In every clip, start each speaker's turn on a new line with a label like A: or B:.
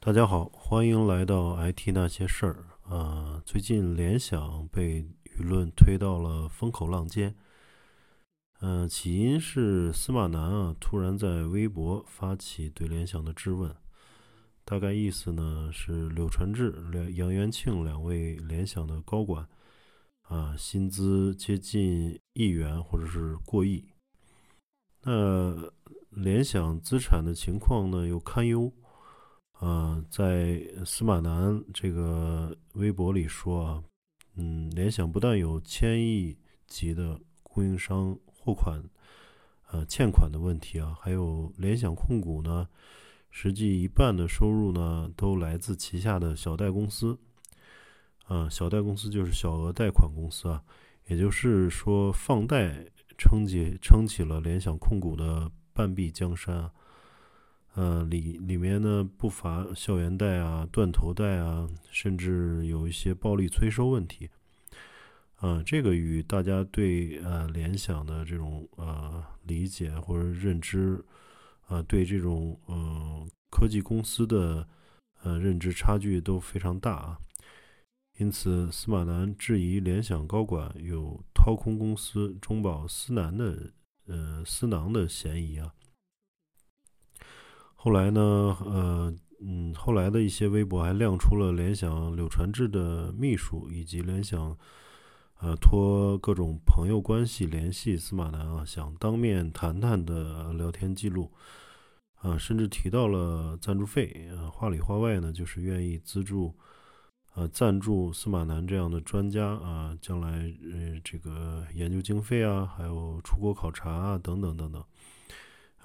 A: 大家好，欢迎来到 IT 那些事儿。啊，最近联想被舆论推到了风口浪尖。嗯，起因是司马南啊突然在微博发起对联想的质问，大概意思呢是柳传志、梁杨元庆两位联想的高管啊，薪资接近亿元或者是过亿。那联想资产的情况呢又堪忧。呃，在司马南这个微博里说啊，嗯，联想不但有千亿级的供应商货款呃欠款的问题啊，还有联想控股呢，实际一半的收入呢都来自旗下的小贷公司，啊，小贷公司就是小额贷款公司啊，也就是说放贷撑起撑起了联想控股的半壁江山啊。呃，里里面呢不乏校园贷啊、断头贷啊，甚至有一些暴力催收问题。啊，这个与大家对呃联想的这种呃理解或者认知，啊，对这种呃科技公司的呃认知差距都非常大啊。因此，司马南质疑联想高管有掏空公司、中饱私囊的呃私囊的嫌疑啊。后来呢，呃，嗯，后来的一些微博还亮出了联想柳传志的秘书以及联想，呃，托各种朋友关系联系司马南啊，想当面谈谈的聊天记录，啊，甚至提到了赞助费，啊，话里话外呢，就是愿意资助，呃，赞助司马南这样的专家啊，将来呃这个研究经费啊，还有出国考察啊，等等等等。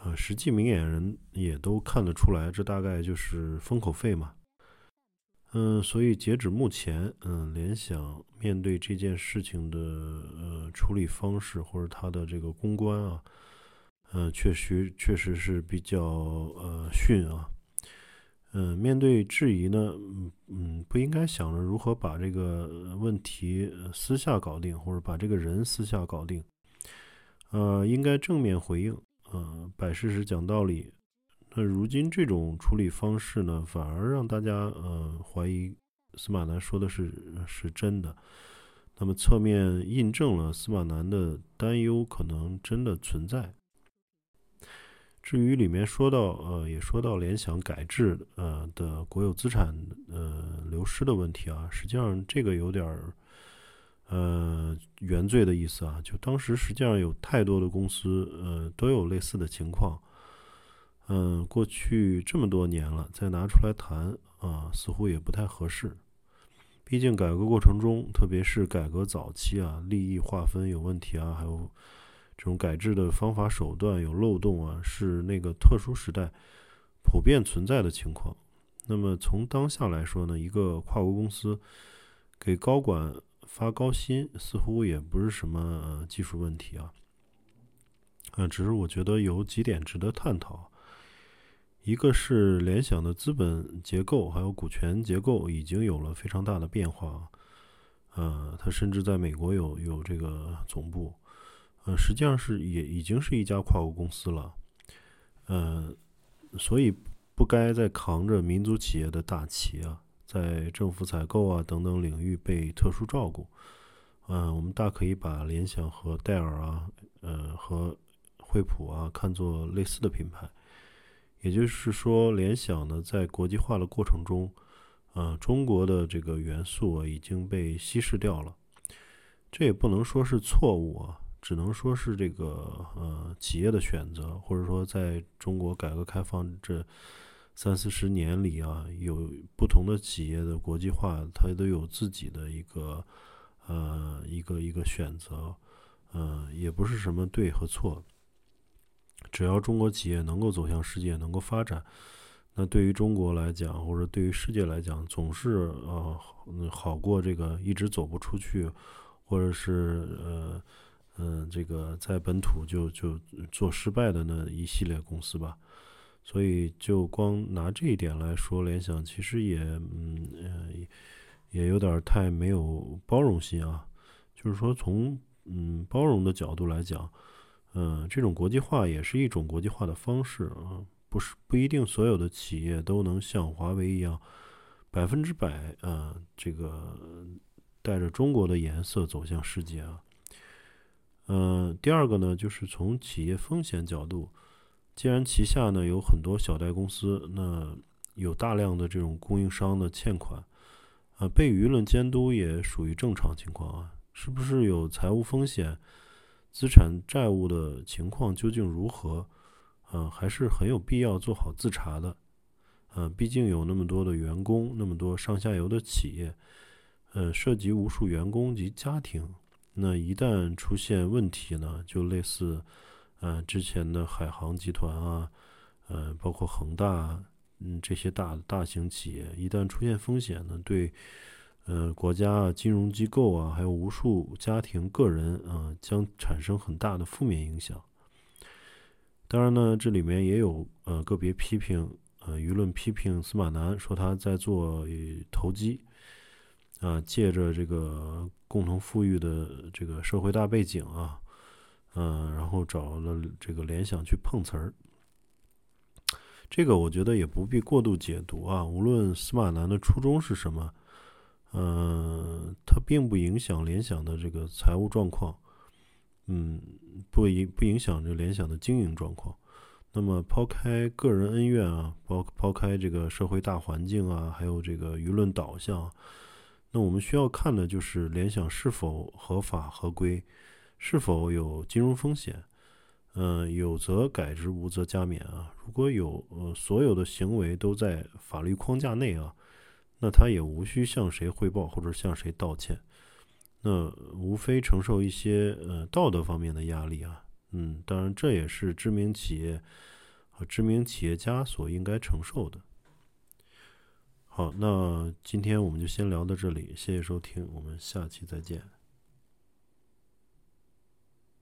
A: 呃，实际明眼人也都看得出来，这大概就是封口费嘛。嗯，所以截止目前，嗯，联想面对这件事情的呃处理方式或者它的这个公关啊，嗯，确实确实是比较呃逊啊。嗯，面对质疑呢，嗯嗯，不应该想着如何把这个问题私下搞定，或者把这个人私下搞定，呃，应该正面回应。呃，摆事实讲道理，那如今这种处理方式呢，反而让大家呃怀疑司马南说的是是真的，那么侧面印证了司马南的担忧可能真的存在。至于里面说到呃，也说到联想改制呃的国有资产呃流失的问题啊，实际上这个有点儿。呃，原罪的意思啊，就当时实际上有太多的公司，呃，都有类似的情况。嗯，过去这么多年了，再拿出来谈啊，似乎也不太合适。毕竟改革过程中，特别是改革早期啊，利益划分有问题啊，还有这种改制的方法手段有漏洞啊，是那个特殊时代普遍存在的情况。那么从当下来说呢，一个跨国公司给高管。发高薪似乎也不是什么技术问题啊，啊，只是我觉得有几点值得探讨。一个是联想的资本结构还有股权结构已经有了非常大的变化，呃，它甚至在美国有有这个总部，呃，实际上是也已经是一家跨国公司了，呃，所以不该再扛着民族企业的大旗啊。在政府采购啊等等领域被特殊照顾，嗯，我们大可以把联想和戴尔啊，呃，和惠普啊看作类似的品牌。也就是说，联想呢在国际化的过程中，呃，中国的这个元素啊已经被稀释掉了。这也不能说是错误啊，只能说是这个呃企业的选择，或者说在中国改革开放这。三四十年里啊，有不同的企业的国际化，它都有自己的一个呃一个一个选择，呃，也不是什么对和错。只要中国企业能够走向世界，能够发展，那对于中国来讲，或者对于世界来讲，总是呃好过这个一直走不出去，或者是呃嗯这个在本土就就做失败的那一系列公司吧。所以，就光拿这一点来说，联想其实也，嗯，呃，也有点太没有包容心啊。就是说，从嗯包容的角度来讲，嗯，这种国际化也是一种国际化的方式啊，不是不一定所有的企业都能像华为一样百分之百啊，这个带着中国的颜色走向世界啊。嗯，第二个呢，就是从企业风险角度，既然旗下呢有很多小贷公司，那有大量的这种供应商的欠款，啊，被舆论监督也属于正常情况啊。是不是有财务风险、资产债务的情况究竟如何？嗯，还是很有必要做好自查的。嗯，毕竟有那么多的员工，那么多上下游的企业，嗯，涉及无数员工及家庭。那一旦出现问题呢，就类似，嗯，之前的海航集团啊，嗯，包括恒大，嗯，这些大大型企业，一旦出现风险呢，对，呃，国家啊、金融机构啊，还有无数家庭、个人啊，将产生很大的负面影响。当然呢，这里面也有呃个别批评，呃，舆论批评司马南，说他在做投机。啊，借着这个共同富裕的这个社会大背景啊，嗯，然后找了这个联想去碰瓷儿，这个我觉得也不必过度解读啊。无论司马南的初衷是什么，嗯，它并不影响联想的这个财务状况，嗯，不影不影响这联想的经营状况。那么抛开个人恩怨啊，抛抛开这个社会大环境啊，还有这个舆论导向。那我们需要看的就是联想是否合法合规，是否有金融风险。嗯，有则改之，无则加勉啊。如果有呃所有的行为都在法律框架内啊，那他也无需向谁汇报或者向谁道歉。那无非承受一些呃道德方面的压力啊。嗯，当然这也是知名企业和知名企业家所应该承受的。好，那今天我们就先聊到这里，谢谢收听，我们下期再见。